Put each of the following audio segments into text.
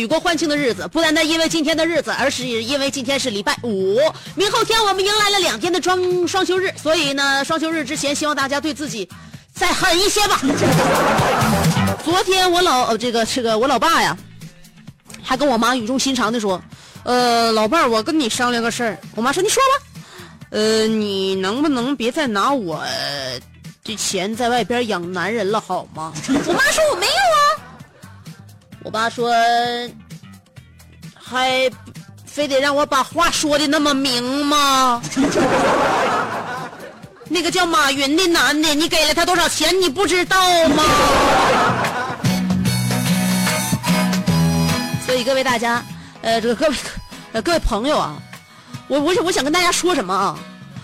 举国欢庆的日子，不单单因为今天的日子，而是因为今天是礼拜五，明后天我们迎来了两天的双双休日，所以呢，双休日之前，希望大家对自己再狠一些吧。昨天我老这个这个我老爸呀，还跟我妈语重心长的说，呃，老伴儿，我跟你商量个事儿。我妈说，你说吧。呃，你能不能别再拿我这钱在外边养男人了，好吗？我妈说我没有啊。我爸说，还非得让我把话说的那么明吗？那个叫马云的男的，你给了他多少钱，你不知道吗？所以各位大家，呃，这个各位呃各位朋友啊，我我想我想跟大家说什么啊？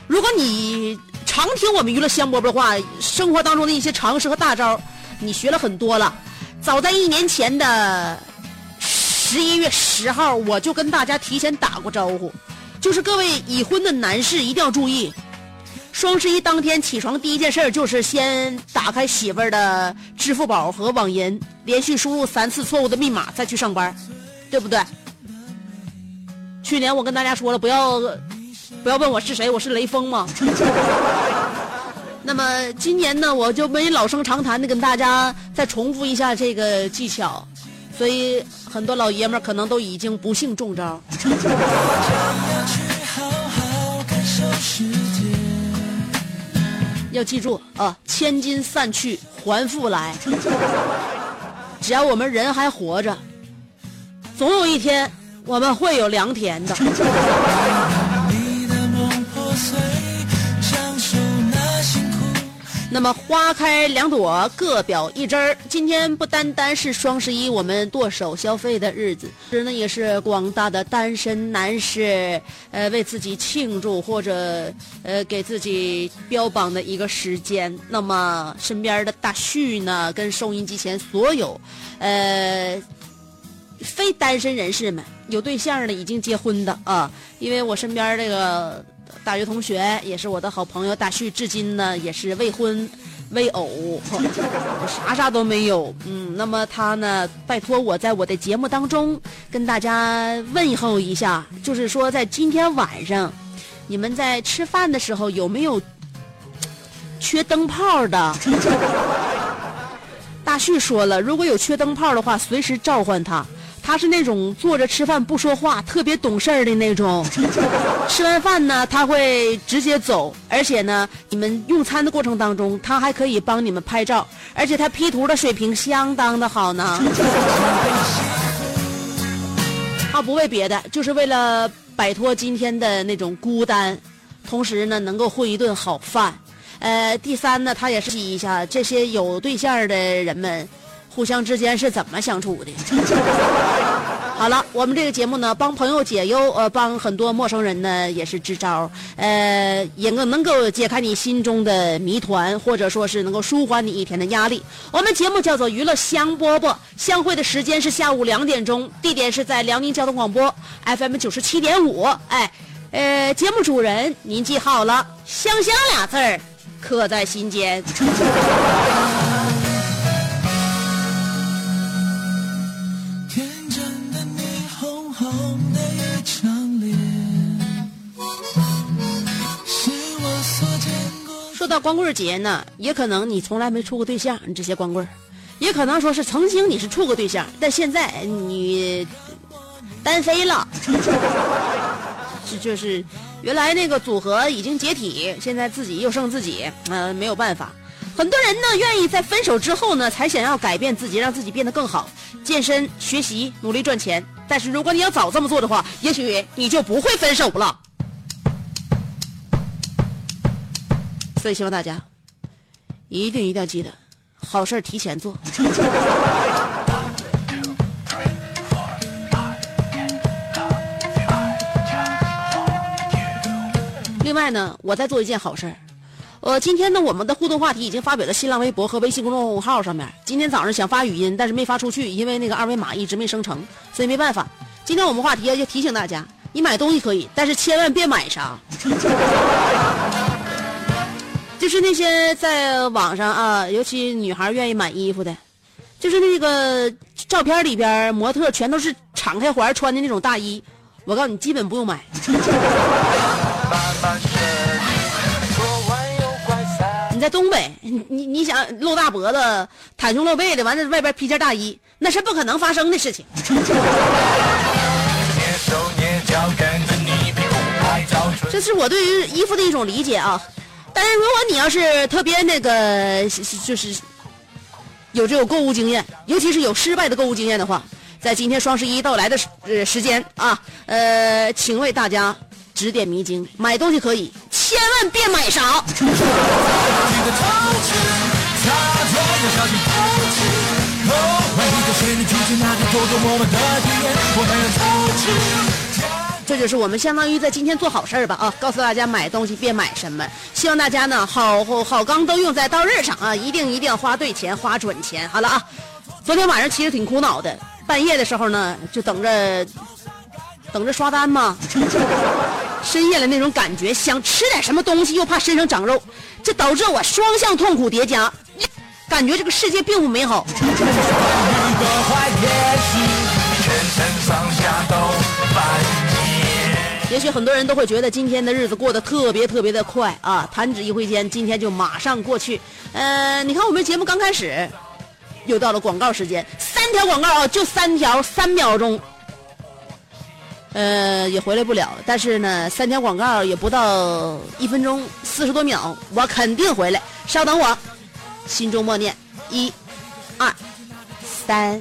如果你常听我们娱乐香饽饽的话，生活当中的一些常识和大招，你学了很多了。早在一年前的十一月十号，我就跟大家提前打过招呼，就是各位已婚的男士一定要注意，双十一当天起床第一件事就是先打开媳妇儿的支付宝和网银，连续输入三次错误的密码再去上班，对不对？去年我跟大家说了，不要不要问我是谁，我是雷锋嘛。那么今年呢，我就没老生常谈的跟大家再重复一下这个技巧，所以很多老爷们儿可能都已经不幸中招。要记住啊，千金散去还复来。只要我们人还活着，总有一天我们会有良田的。那么花开两朵，各表一枝儿。今天不单单是双十一我们剁手消费的日子，其实呢也是广大的单身男士，呃，为自己庆祝或者呃给自己标榜的一个时间。那么身边的大旭呢，跟收音机前所有，呃。非单身人士们有对象的已经结婚的啊，因为我身边这个大学同学也是我的好朋友大旭，至今呢也是未婚未偶，啥啥都没有。嗯，那么他呢，拜托我在我的节目当中跟大家问候一下，就是说在今天晚上，你们在吃饭的时候有没有缺灯泡的？大旭说了，如果有缺灯泡的话，随时召唤他。他是那种坐着吃饭不说话、特别懂事儿的那种。吃完饭呢，他会直接走，而且呢，你们用餐的过程当中，他还可以帮你们拍照，而且他 P 图的水平相当的好呢。他不为别的，就是为了摆脱今天的那种孤单，同时呢，能够混一顿好饭。呃，第三呢，他也是一下这些有对象的人们。互相之间是怎么相处的？好了，我们这个节目呢，帮朋友解忧，呃，帮很多陌生人呢也是支招，呃，也能能够解开你心中的谜团，或者说是能够舒缓你一天的压力。我们节目叫做娱乐香饽饽，相会的时间是下午两点钟，地点是在辽宁交通广播 FM 九十七点五。哎，呃，节目主人您记好了，香香俩字儿刻在心间。光棍节呢，也可能你从来没处过对象，你这些光棍，也可能说是曾经你是处过对象，但现在你单飞了，这就是原来那个组合已经解体，现在自己又剩自己，呃，没有办法。很多人呢，愿意在分手之后呢，才想要改变自己，让自己变得更好，健身、学习、努力赚钱。但是如果你要早这么做的话，也许你就不会分手了。所以希望大家一定一定要记得，好事儿提前做。另外呢，我在做一件好事儿。呃，今天呢，我们的互动话题已经发表在新浪微博和微信公众号上面。今天早上想发语音，但是没发出去，因为那个二维码一直没生成，所以没办法。今天我们话题就提醒大家，你买东西可以，但是千万别买啥。就是那些在网上啊，尤其女孩愿意买衣服的，就是那个照片里边模特全都是敞开怀穿的那种大衣，我告诉你，基本不用买。你在东北，你你你想露大脖子、袒胸露背的，完了外边披件大衣，那是不可能发生的事情。这是我对于衣服的一种理解啊。但是如果你要是特别那个，就是有这种购物经验，尤其是有失败的购物经验的话，在今天双十一到来的时呃时间啊，呃，请为大家指点迷津。买东西可以，千万别买少。这就是我们相当于在今天做好事儿吧啊！告诉大家买东西别买什么，希望大家呢好好钢都用在刀刃上啊！一定一定要花对钱，花准钱。好了啊，昨天晚上其实挺苦恼的，半夜的时候呢就等着等着刷单嘛，深夜的那种感觉，想吃点什么东西又怕身上长肉，这导致我双向痛苦叠加，感觉这个世界并不美好。也许很多人都会觉得今天的日子过得特别特别的快啊，弹指一挥间，今天就马上过去。呃，你看我们节目刚开始，又到了广告时间，三条广告啊，就三条，三秒钟，呃，也回来不了。但是呢，三条广告也不到一分钟，四十多秒，我肯定回来。稍等我，心中默念：一、二、三。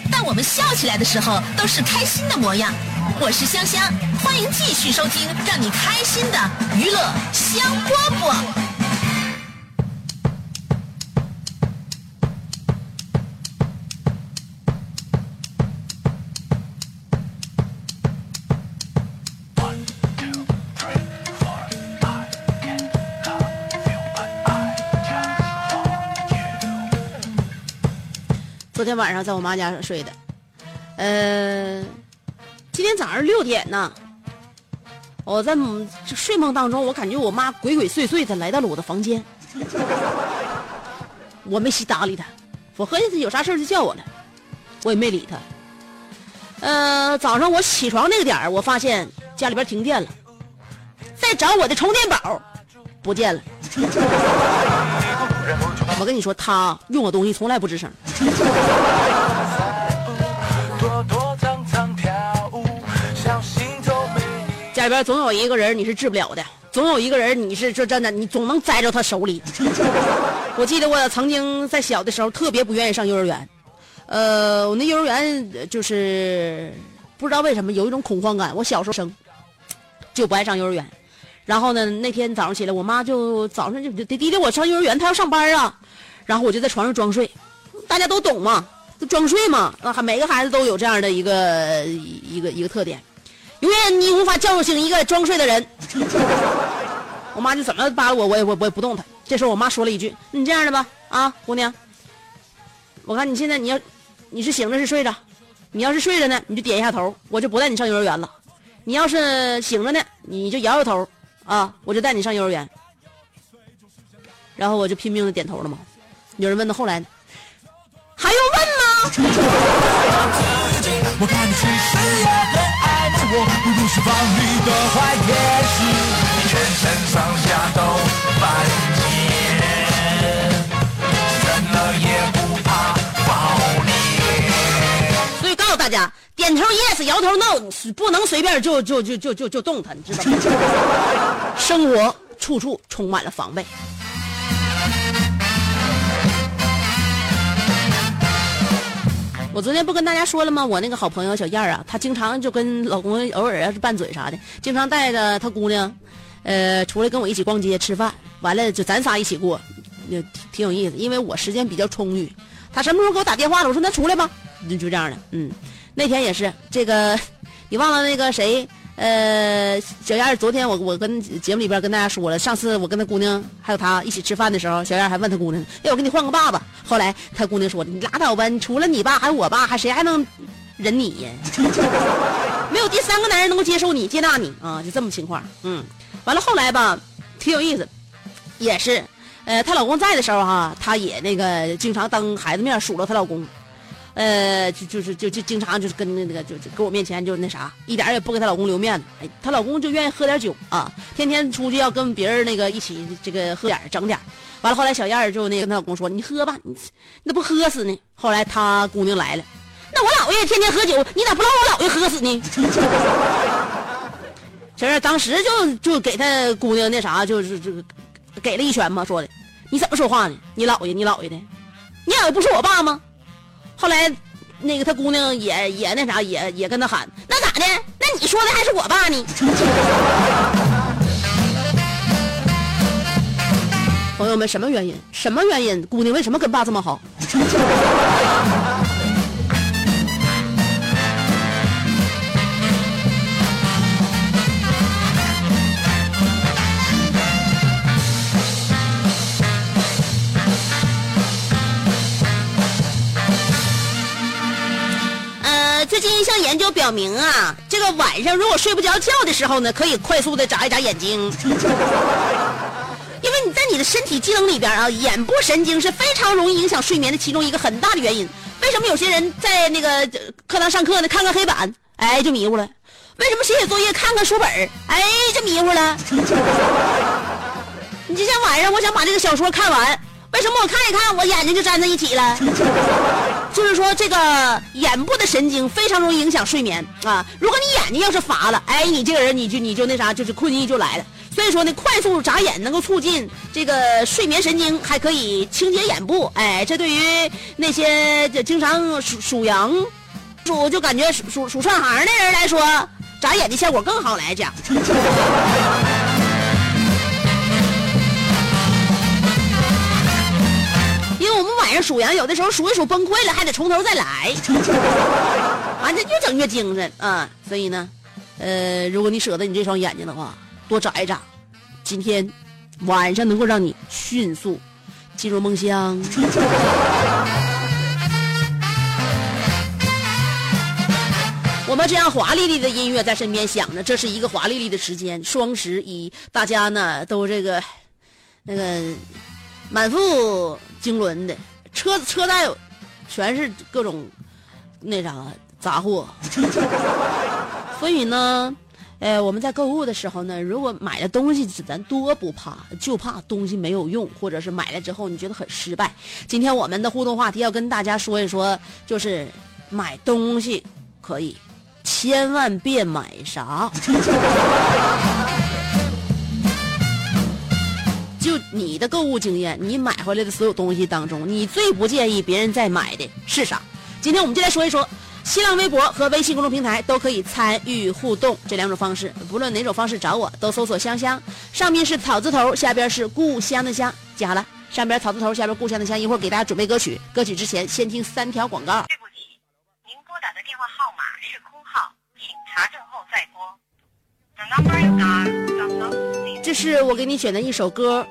但我们笑起来的时候都是开心的模样。我是香香，欢迎继续收听让你开心的娱乐香饽饽。昨天晚上在我妈家睡的，呃，今天早上六点呢，我在睡梦当中，我感觉我妈鬼鬼祟祟的来到了我的房间，我没细搭理她，我合计她有啥事就叫我了，我也没理她。呃，早上我起床那个点儿，我发现家里边停电了，在找我的充电宝，不见了。我跟你说，他用我东西从来不吱声。家里边总有一个人你是治不了的，总有一个人你是说真的，你总能栽着他手里。我记得我曾经在小的时候特别不愿意上幼儿园，呃，我那幼儿园就是不知道为什么有一种恐慌感。我小时候生就不爱上幼儿园。然后呢，那天早上起来，我妈就早上就得滴滴我上幼儿园，她要上班啊。然后我就在床上装睡，大家都懂嘛，就装睡嘛。啊，每个孩子都有这样的一个一个一个特点，永远你无法叫醒一个装睡的人。我妈就怎么扒拉我，我也我我也不动她。这时候我妈说了一句：“你这样的吧，啊，姑娘，我看你现在你要你是醒着是睡着？你要是睡着呢，你就点一下头，我就不带你上幼儿园了；你要是醒着呢，你就摇摇头，啊，我就带你上幼儿园。”然后我就拼命的点头了嘛。有人问到后来，还用问吗？大家，点头 yes，摇头 no，不能随便就就就就就就动它，你知道吗？生活处处充满了防备。我昨天不跟大家说了吗？我那个好朋友小燕儿啊，她经常就跟老公偶尔要是拌嘴啥的，经常带着她姑娘，呃，出来跟我一起逛街吃饭，完了就咱仨一起过，也挺有意思。因为我时间比较充裕，她什么时候给我打电话了，我说那出来吧，就就这样的。嗯，那天也是这个，你忘了那个谁？呃，小燕儿，昨天我我跟节目里边跟大家说了，上次我跟她姑娘还有她一起吃饭的时候，小燕儿还问她姑娘，哎，我给你换个爸爸。后来她姑娘说，你拉倒吧，你除了你爸还有我爸，还谁还能忍你呀？没有第三个男人能够接受你、接纳你啊，就这么情况。嗯，完了后来吧，挺有意思，也是，呃，她老公在的时候哈，她也那个经常当孩子面数落她老公。呃，就就是就就经常就是跟那个就就搁我面前就那啥，一点也不给她老公留面子。哎，她老公就愿意喝点酒啊，天天出去要跟别人那个一起这个喝点整点。完了后来小燕儿就那个跟她老公说：“你喝吧，你那不喝死呢？”后来她姑娘来了，那我姥爷天天喝酒，你咋不让我姥爷喝死呢？小燕当时就就给她姑娘那啥，就是这个给了一拳嘛，说的你怎么说话呢？你姥爷，你姥爷的，你姥爷不是我爸吗？后来，那个他姑娘也也那啥，也也跟他喊，那咋的？那你说的还是我爸呢？朋友们，什么原因？什么原因？姑娘为什么跟爸这么好？研究表明啊，这个晚上如果睡不着觉的时候呢，可以快速的眨一眨眼睛，因为你在你的身体机能里边啊，眼部神经是非常容易影响睡眠的其中一个很大的原因。为什么有些人在那个课堂上课呢，看看黑板，哎就迷糊了？为什么写写作业看看书本哎就迷糊了？你就像晚上我想把这个小说看完。为什么我看一看，我眼睛就粘在一起了？就是说，这个眼部的神经非常容易影响睡眠啊。如果你眼睛要是乏了，哎，你这个人你就你就那啥，就是困意就来了。所以说呢，快速眨眼能够促进这个睡眠神经，还可以清洁眼部。哎，这对于那些就经常数数羊，数就感觉数数数串行的人来说，眨眼的效果更好来讲。晚上数羊，有的时候数一数崩溃了，还得从头再来，完 这越整越精神啊！所以呢，呃，如果你舍得你这双眼睛的话，多眨一眨，今天晚上能够让你迅速进入梦乡。我们这样华丽丽的音乐在身边响着，这是一个华丽丽的时间，双十一，大家呢都这个那个。满腹经纶的车车带，全是各种那啥杂货。所以呢，呃，我们在购物的时候呢，如果买的东西咱多不怕，就怕东西没有用，或者是买了之后你觉得很失败。今天我们的互动话题要跟大家说一说，就是买东西可以，千万别买啥。就你的购物经验，你买回来的所有东西当中，你最不建议别人再买的是啥？今天我们就来说一说，新浪微博和微信公众平台都可以参与互动这两种方式，不论哪种方式找我都搜索香香，上面是草字头，下边是故乡的乡，记好了，上边草字头，下边故乡的乡，一会儿给大家准备歌曲，歌曲之前先听三条广告。对不起，您拨打的电话号码是空号，请查证这是我给你选的一首歌，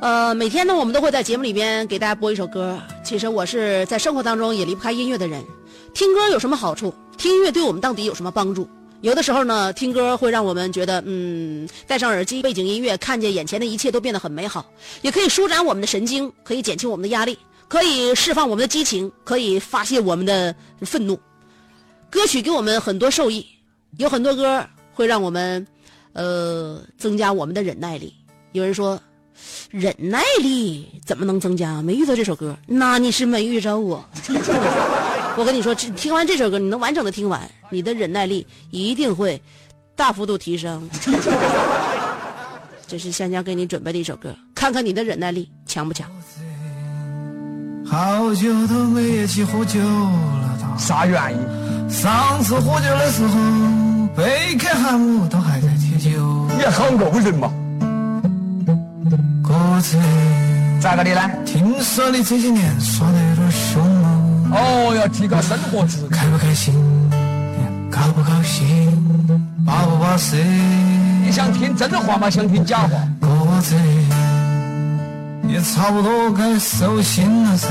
呃，每天呢，我们都会在节目里边给大家播一首歌。其实我是在生活当中也离不开音乐的人。听歌有什么好处？听音乐对我们到底有什么帮助？有的时候呢，听歌会让我们觉得，嗯，戴上耳机，背景音乐，看见眼前的一切都变得很美好，也可以舒展我们的神经，可以减轻我们的压力，可以释放我们的激情，可以发泄我们的愤怒。歌曲给我们很多受益，有很多歌会让我们，呃，增加我们的忍耐力。有人说，忍耐力怎么能增加？没遇到这首歌，那你是没遇着我。我跟你说，这听完这首歌，你能完整的听完，你的忍耐力一定会大幅度提升。这是香香给你准备的一首歌，看看你的忍耐力强不强。好久都没一起喝酒了，啥原因？上次喝酒的时候，贝克汉姆都还在踢球。你好偶人嘛？哥子，咋个的呢？听说你这些年耍得有点凶了，哦，要提高生活质量。开不开心？高不高兴？巴不巴适？你想听真话吗？想听假话？哥子，也差不多该收心了噻。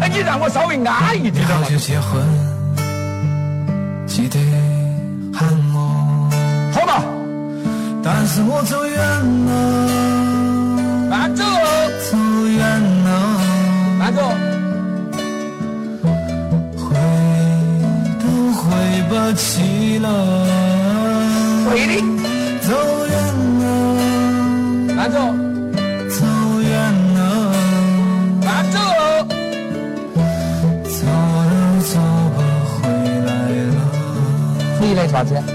哎，你让我稍微安逸点好嘛。久结婚，记得喊我。好吧，但是我走远了，慢走，走远了。回都回不去了。你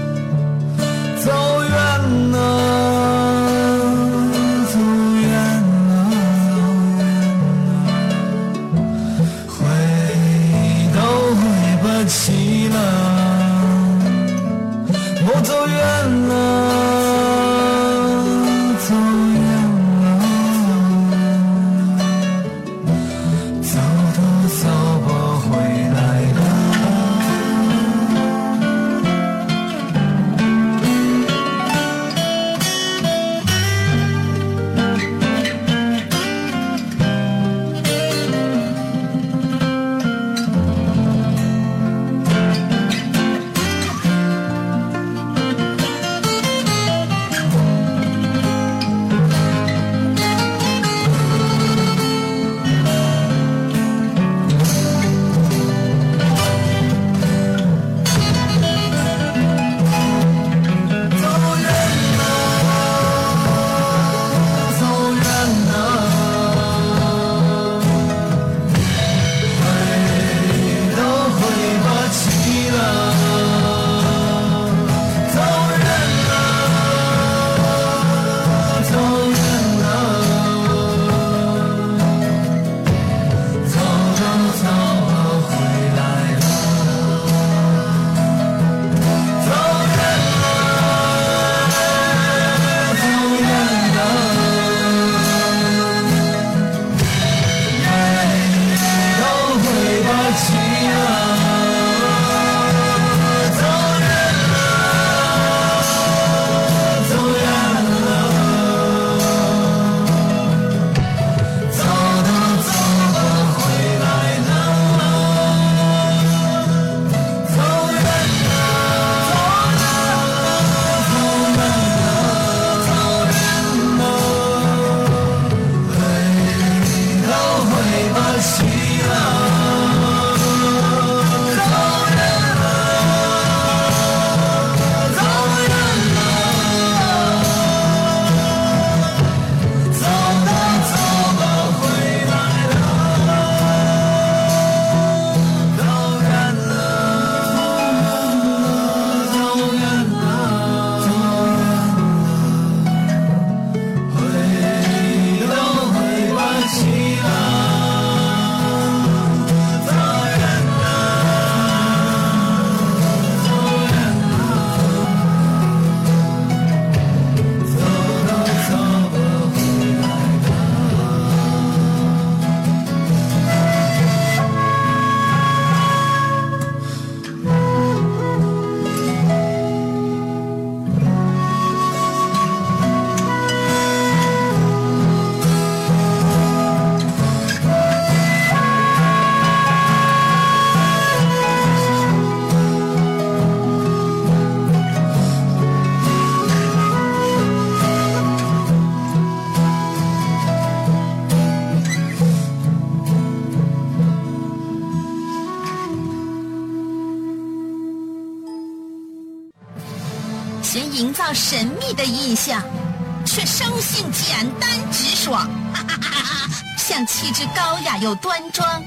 生性简单直爽，像气质高雅又端庄，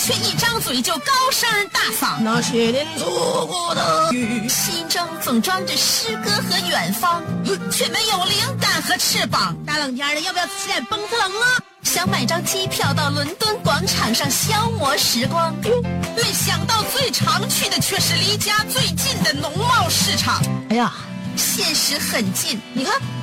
却一张嘴就高声大嗓。那些年错过的雨，心中总装着诗歌和远方，却没有灵感和翅膀。大冷天的，要不要吃点蹦特冷啊？想买张机票到伦敦广场上消磨时光，没想到最常去的却是离家最近的农贸市场。哎呀，现实很近，你看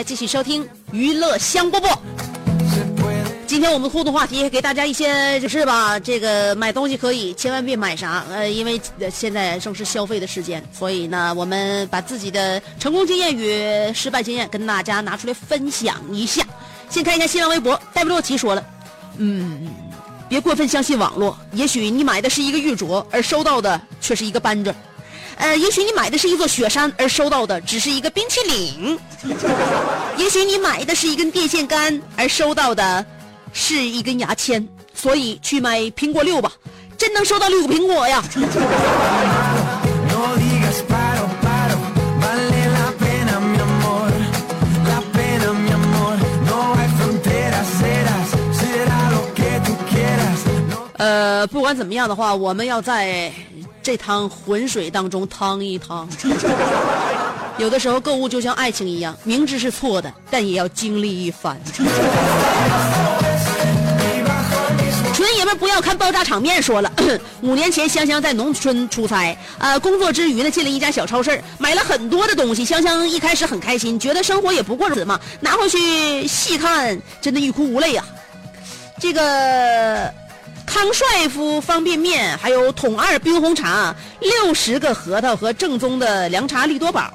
来，继续收听娱乐香饽饽。今天我们互动话题给大家一些就是吧，这个买东西可以，千万别买啥，呃，因为现在正是消费的时间，所以呢，我们把自己的成功经验与失败经验跟大家拿出来分享一下。先看一下新浪微博，戴维洛奇说了，嗯，别过分相信网络，也许你买的是一个玉镯，而收到的却是一个扳指。呃也许你买的是一座雪山而收到的只是一个冰淇淋。也许你买的是一根电线杆而收到的是一根牙签所以去买苹果六吧真能收到六个苹果呀。呃不管怎么样的话我们要在这趟浑水当中趟一趟。有的时候购物就像爱情一样，明知是错的，但也要经历一番。纯爷们不要看爆炸场面，说了，五年前香香在农村出差，呃，工作之余呢进了一家小超市，买了很多的东西。香香一开始很开心，觉得生活也不过如此嘛，拿回去细看，真的欲哭无泪啊。这个康帅夫方便面，还有桶二冰红茶，六十个核桃和正宗的凉茶利多宝。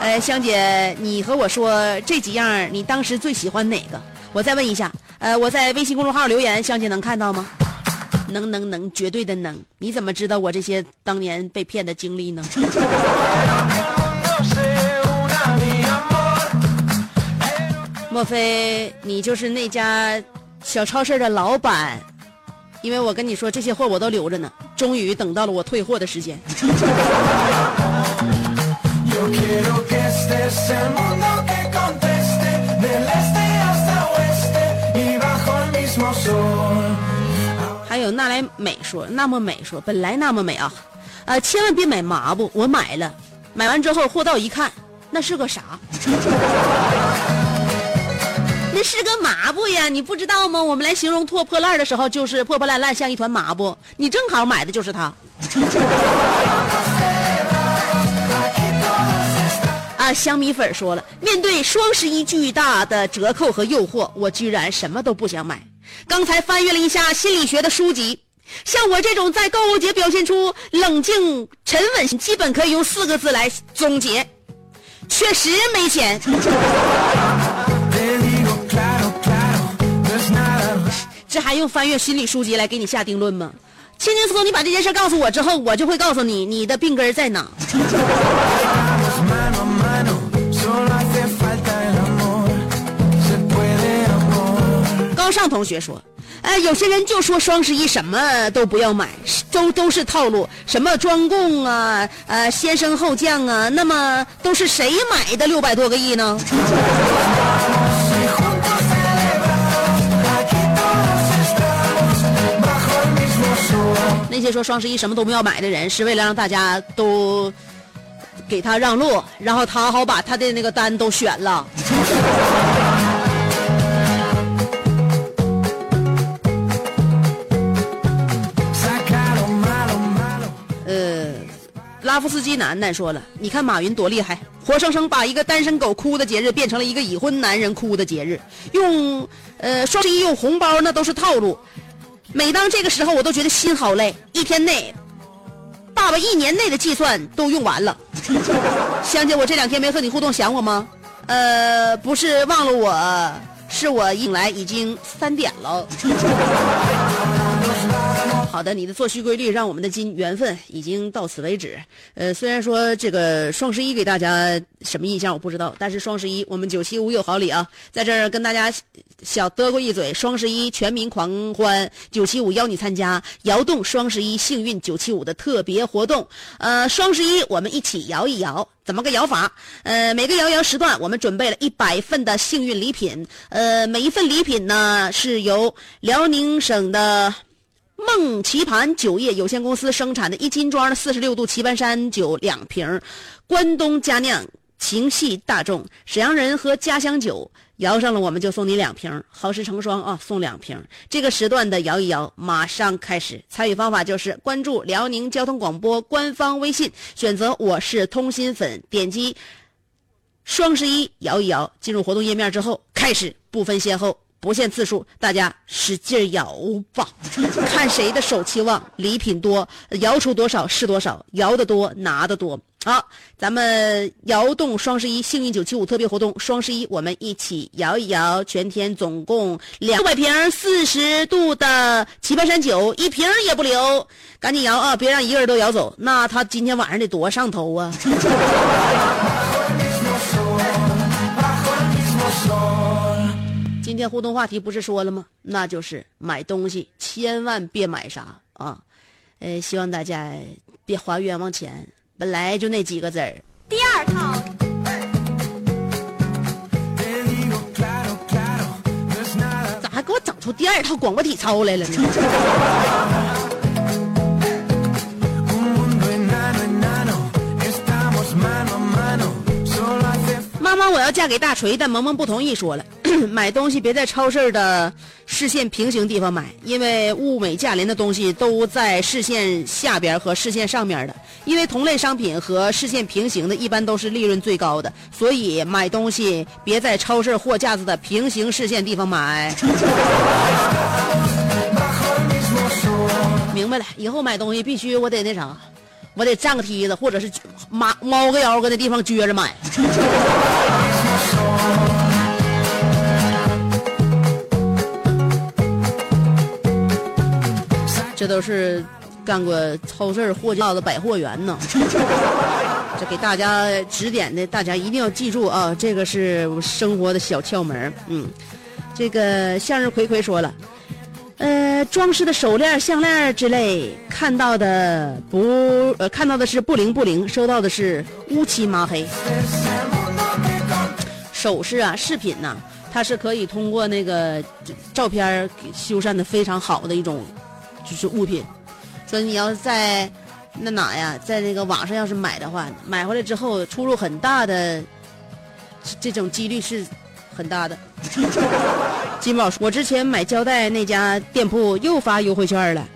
呃，香姐，你和我说这几样，你当时最喜欢哪个？我再问一下，呃，我在微信公众号留言，香姐能看到吗？能能能，绝对的能。你怎么知道我这些当年被骗的经历呢. 莫非你就是那家小超市的老板？因为我跟你说，这些货我都留着呢，终于等到了我退货的时间。还有那来美说，那么美说，本来那么美啊，呃，千万别买麻布，我买了，买完之后货到一看，那是个啥？是个麻布呀，你不知道吗？我们来形容破破烂的时候，就是破破烂烂，像一团麻布。你正好买的就是它。啊，香米粉说了，面对双十一巨大的折扣和诱惑，我居然什么都不想买。刚才翻阅了一下心理学的书籍，像我这种在购物节表现出冷静沉稳，基本可以用四个字来总结：确实没钱。这还用翻阅心理书籍来给你下定论吗？轻轻松松，你把这件事告诉我之后，我就会告诉你你的病根在哪。高尚同学说：“哎，有些人就说双十一什么都不要买，都都是套路，什么专供啊，呃，先升后降啊，那么都是谁买的六百多个亿呢？那些说双十一什么都不要买的人，是为了让大家都给他让路，然后他好把他的那个单都选了。”呃，拉拉夫斯基楠楠说了，你看马云多厉害，活生生把一个单身狗哭的节日变成了一个已婚男人哭的节日。用呃双十一用红包那都是套路，每当这个时候我都觉得心好累，一天内。爸爸一年内的计算都用完了，香姐，我这两天没和你互动，想我吗？呃，不是忘了我，是我醒来已经三点了。好的，你的作息规律让我们的今缘分已经到此为止。呃，虽然说这个双十一给大家什么印象我不知道，但是双十一我们九七五有好礼啊，在这儿跟大家小嘚过一嘴，双十一全民狂欢，九七五邀你参加摇动双十一幸运九七五的特别活动。呃，双十一我们一起摇一摇，怎么个摇法？呃，每个摇摇时段我们准备了一百份的幸运礼品，呃，每一份礼品呢是由辽宁省的。梦棋盘酒业有限公司生产的一斤装的四十六度棋盘山酒两瓶，关东佳酿情系大众，沈阳人喝家乡酒，摇上了我们就送你两瓶，好事成双啊，送两瓶。这个时段的摇一摇马上开始，参与方法就是关注辽宁交通广播官方微信，选择我是通心粉，点击双十一摇一摇，进入活动页面之后开始，不分先后。不限次数，大家使劲摇吧，看谁的手气旺，礼品多，摇出多少是多少，摇的多拿的多。好，咱们摇动双十一幸运九七五特别活动，双十一我们一起摇一摇，全天总共两百瓶四十度的棋盘山酒，一瓶也不留，赶紧摇啊，别让一个人都摇走，那他今天晚上得多上头啊！今天互动话题不是说了吗？那就是买东西千万别买啥啊！呃，希望大家别花冤枉钱，本来就那几个字儿。第二套，咋还给我整出第二套广播体操来了呢？妈妈，我要嫁给大锤，但萌萌不同意，说了，买东西别在超市的视线平行地方买，因为物美价廉的东西都在视线下边和视线上面的，因为同类商品和视线平行的，一般都是利润最高的，所以买东西别在超市货架子的平行视线地方买。明白了，以后买东西必须我得那啥，我得站个梯子，或者是猫猫个腰搁那地方撅着买。这都是干过超市货架的百货员呢。这给大家指点的，大家一定要记住啊！这个是生活的小窍门嗯，这个向日葵葵说了，呃，装饰的手链、项链之类，看到的不呃，看到的是不灵不灵，收到的是乌漆麻黑。首饰啊，饰品呐，它是可以通过那个照片修缮的非常好的一种，就是物品。所以你要在那哪呀，在那个网上要是买的话，买回来之后出入很大的，这种几率是很大的。金宝，我之前买胶带那家店铺又发优惠券了，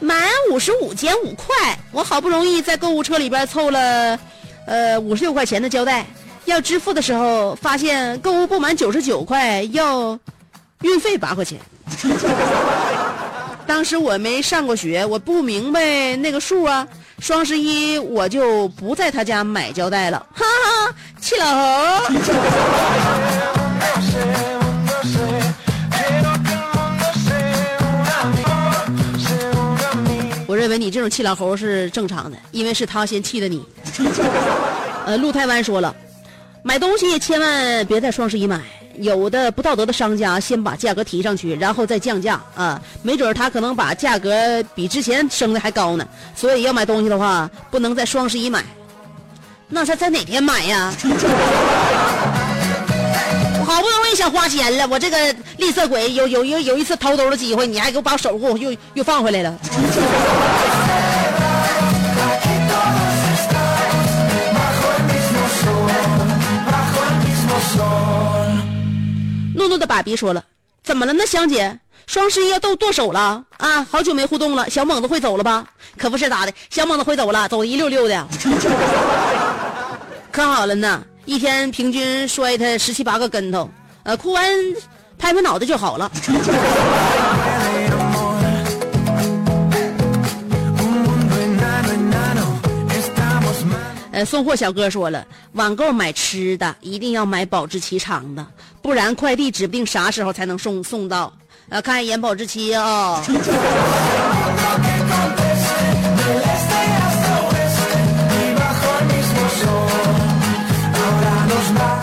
满五十五减五块，我好不容易在购物车里边凑了，呃五十六块钱的胶带。要支付的时候，发现购物不满九十九块要运费八块钱。当时我没上过学，我不明白那个数啊。双十一我就不在他家买胶带了，哈哈，气老猴。我认为你这种气老猴是正常的，因为是他先气的你。呃，陆台湾说了。买东西千万别在双十一买，有的不道德的商家先把价格提上去，然后再降价啊，没准他可能把价格比之前升的还高呢。所以要买东西的话，不能在双十一买，那是在哪天买呀？我 好不容易想花钱了，我这个吝啬鬼有有有有一次掏兜的机会，你还给我把手给我又又放回来了。爸比说了：“怎么了呢，香姐？双十一要剁剁手了啊！好久没互动了，小猛子会走了吧？可不是咋的，小猛子会走了，走的一溜溜的，可好了呢，一天平均摔他十七八个跟头，呃，哭完拍拍脑袋就好了。呃，送货小哥说了，网购买吃的一定要买保质期长的，不然快递指不定啥时候才能送送到。呃，看一眼保质期啊、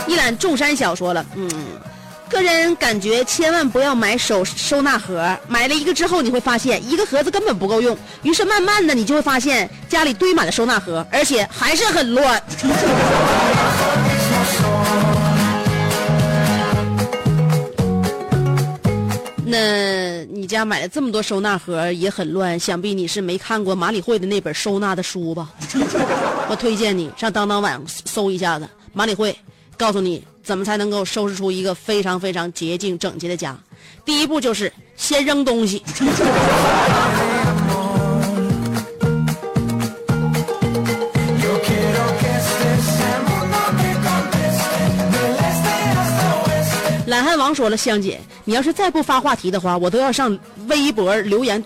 一览众山小说了，嗯，个人感觉千万不要买手收纳盒，买了一个之后你会发现一个盒子根本不够用，于是慢慢的你就会发现家里堆满了收纳盒，而且还是很乱。那你家买了这么多收纳盒也很乱，想必你是没看过马里会的那本收纳的书吧？我推荐你上当当网搜一下子马里会，告诉你怎么才能够收拾出一个非常非常洁净整洁的家。第一步就是先扔东西。王说了，香姐，你要是再不发话题的话，我都要上微博留言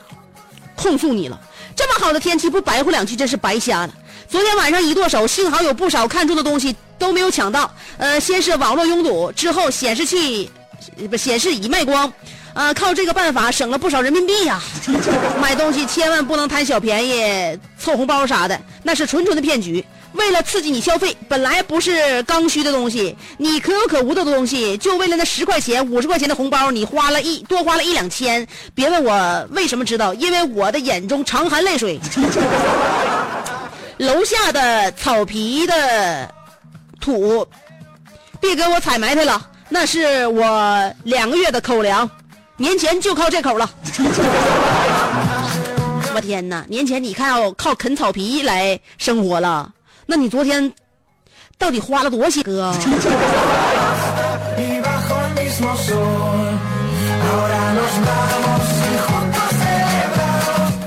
控诉你了。这么好的天气，不白活两句真是白瞎了。昨天晚上一剁手，幸好有不少看中的东西都没有抢到。呃，先是网络拥堵，之后显示器不显示已卖光。呃，靠这个办法省了不少人民币呀、买东西千万不能贪小便宜、凑红包啥的，那是纯纯的骗局。为了刺激你消费，本来不是刚需的东西，你可有可无的东西，就为了那十块钱、五十块钱的红包，你花了一多花了一两千。别问我为什么知道，因为我的眼中常含泪水。楼下的草皮的土，别给我踩埋汰了，那是我两个月的口粮，年前就靠这口了。我天哪，年前你看要靠啃草皮来生活了，那你昨天到底花了多少哥？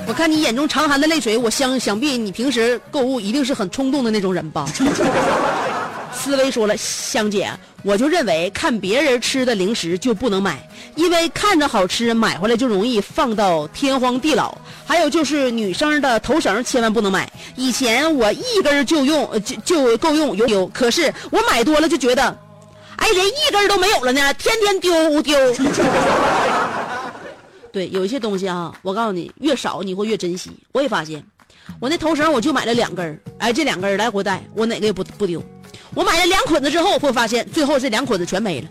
我看你眼中常含的泪水，我相想必你平时购物一定是很冲动的那种人吧。思维说了，香姐，我就认为看别人吃的零食就不能买，因为看着好吃，买回来就容易放到天荒地老。还有就是女生的头绳千万不能买，以前我一根就用 就就够用有有，可是我买多了就觉得，哎，人一根都没有了呢，天天丢丢。对，有一些东西啊，我告诉你，越少你会越珍惜。我也发现，我那头绳我就买了两根儿，哎，这两根儿来回带，我哪个也不不丢。我买了两捆子之后，会发现最后这两捆子全没了。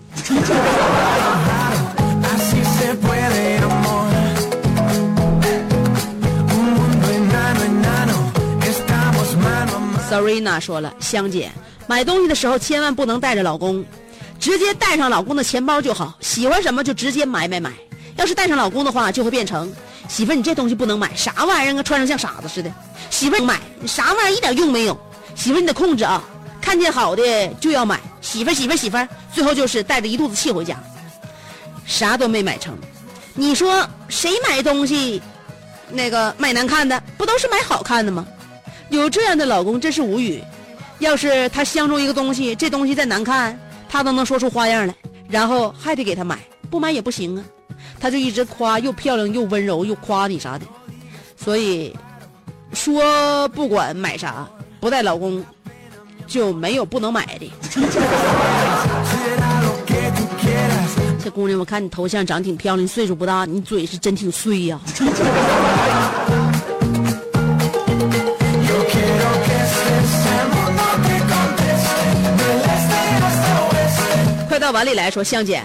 Sarina 说了，香姐，买东西的时候千万不能带着老公，直接带上老公的钱包就好，喜欢什么就直接买买买。要是带上老公的话，就会变成媳妇，你这东西不能买，啥玩意儿啊，穿上像傻子似的。媳妇买啥玩意儿一点用没有，媳妇你得控制啊，看见好的就要买。媳妇媳妇媳妇，最后就是带着一肚子气回家，啥都没买成。你说谁买东西，那个买难看的，不都是买好看的吗？有这样的老公真是无语。要是他相中一个东西，这东西再难看，他都能说出花样来，然后还得给他买，不买也不行啊。他就一直夸又漂亮又温柔又夸你啥的，所以说不管买啥，不带老公就没有不能买的。这姑娘，我看你头像长挺漂亮，岁数不大，你嘴是真挺碎呀. 快到碗里来说，香姐，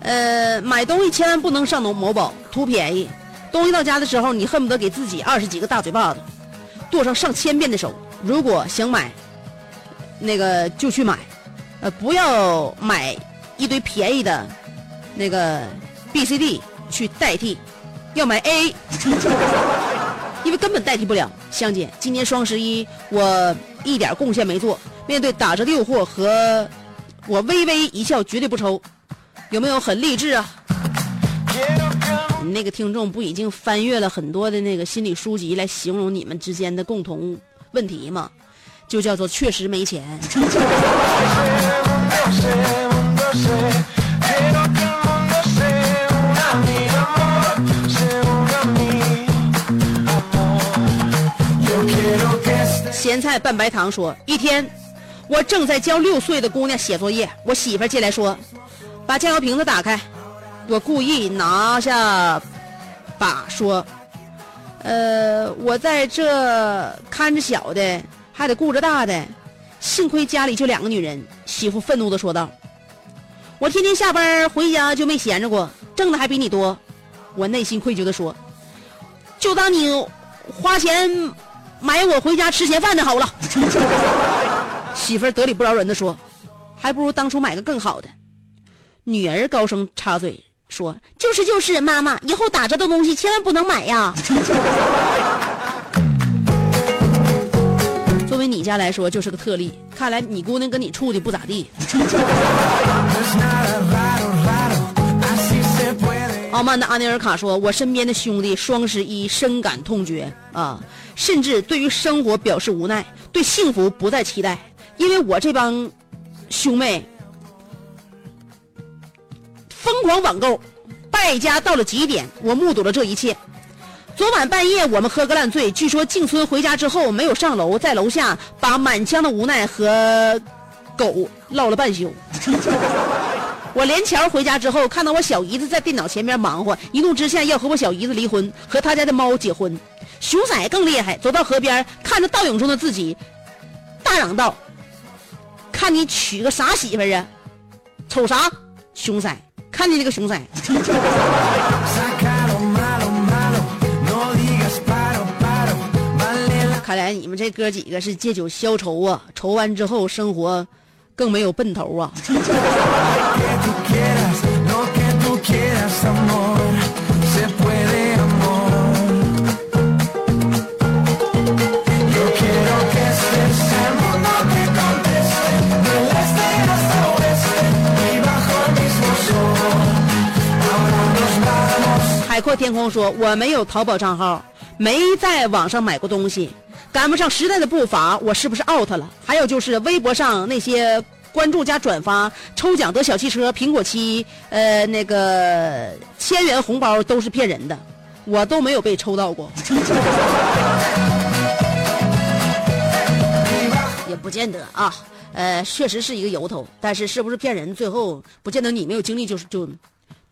呃，买东西千万不能上某某宝图便宜，东西到家的时候，你恨不得给自己二十几个大嘴巴子，剁上上千遍的手。如果想买，那个就去买，呃，不要买一堆便宜的，那个 B、C、D 去代替，要买 A，因为根本代替不了。香姐，今年双十一我一点贡献没做，面对打折的诱惑和我微微一笑，绝对不抽，有没有很励志啊？Quiero que 那个听众不已经翻阅了很多的那个心理书籍来形容你们之间的共同问题吗？就叫做确实没钱。咸菜拌白糖说：一天，我正在教六岁的姑娘写作业，我媳妇进来说：“把酱油瓶子打开。”我故意拿下把说：“呃，我在这看着小的，还得顾着大的，幸亏家里就两个女人。”媳妇愤怒的说道：“我天天下班回家就没闲着过，挣的还比你多。”我内心愧疚的说：“就当你花钱买我回家吃闲饭的好了。”媳妇得理不饶人的说：“还不如当初买个更好的。”女儿高声插嘴说：“就是就是，妈妈，以后打折的东西千万不能买呀。”作为你家来说，就是个特例。看来你姑娘跟你处的不咋地。傲慢的阿尼尔卡说：“我身边的兄弟双十一深感痛绝啊，甚至对于生活表示无奈，对幸福不再期待，因为我这帮兄妹疯狂网购，败家到了极点。我目睹了这一切。昨晚半夜我们喝个烂醉，据说静村回家之后没有上楼，在楼下把满腔的无奈和狗唠了半宿。”我连桥回家之后，看到我小姨子在电脑前面忙活，一怒之下要和我小姨子离婚，和他家的猫结婚。熊仔更厉害，走到河边，看着倒影中的自己，大嚷道：“看你娶个啥媳妇啊？瞅啥？熊仔，看见那个熊仔。”看来你们这哥几个是借酒消愁啊，愁完之后生活更没有奔头啊。海阔天空说：“我没有淘宝账号，没在网上买过东西，赶不上时代的步伐，我是不是 out 了？还有就是微博上那些关注加转发、抽奖得小汽车、苹果七，呃，那个千元红包都是骗人的，我都没有被抽到过，也不见得啊。呃，确实是一个由头，但是是不是骗人，最后不见得你没有经历就是就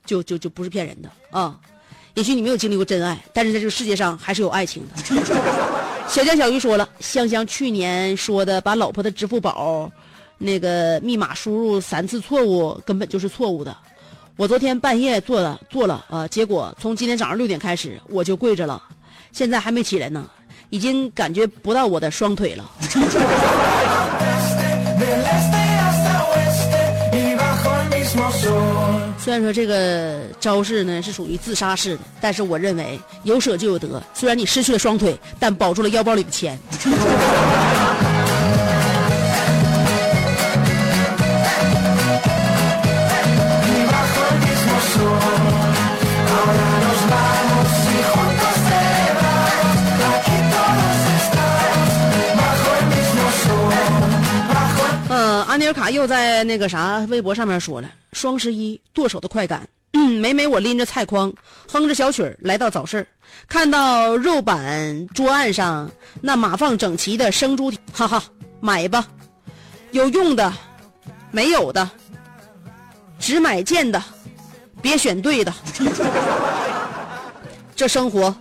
就就就不是骗人的啊。也许你没有经历过真爱，但是在这个世界上还是有爱情的。小江小鱼说了，香香去年说的把老婆的支付宝那个密码输入三次错误，根本就是错误的。我昨天半夜做了做了啊，结果从今天早上六点开始我就跪着了，现在还没起来呢，已经感觉不到我的双腿了。虽然说这个招式呢是属于自杀式的，但是我认为有舍就有得。虽然你失去了双腿，但保住了腰包里的钱。嗯，安尼尔卡又在那个啥微博上面说了，双十一剁手的快感。每每我拎着菜筐，哼着小曲儿来到早市，看到肉板桌案上那码放整齐的生猪蹄，哈哈，买吧，有用的，没有的，只买贱的，别选对的。这生活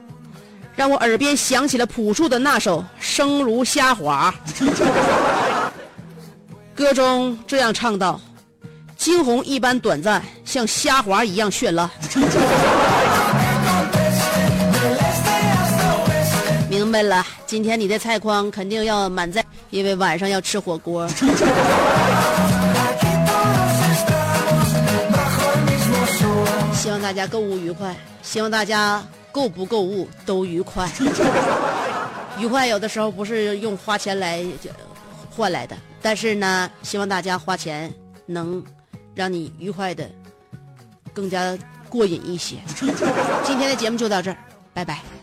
让我耳边响起了朴树的那首《生如虾滑》。歌中这样唱道：“惊鸿一般短暂，像虾滑一样绚烂。”明白了，今天你的菜筐肯定要满载，因为晚上要吃火锅。希望大家购物愉快，希望大家购不购物都愉快。愉快有的时候不是用花钱来换来的。但是呢，希望大家花钱能让你愉快的更加过瘾一些。今天的节目就到这儿，拜拜。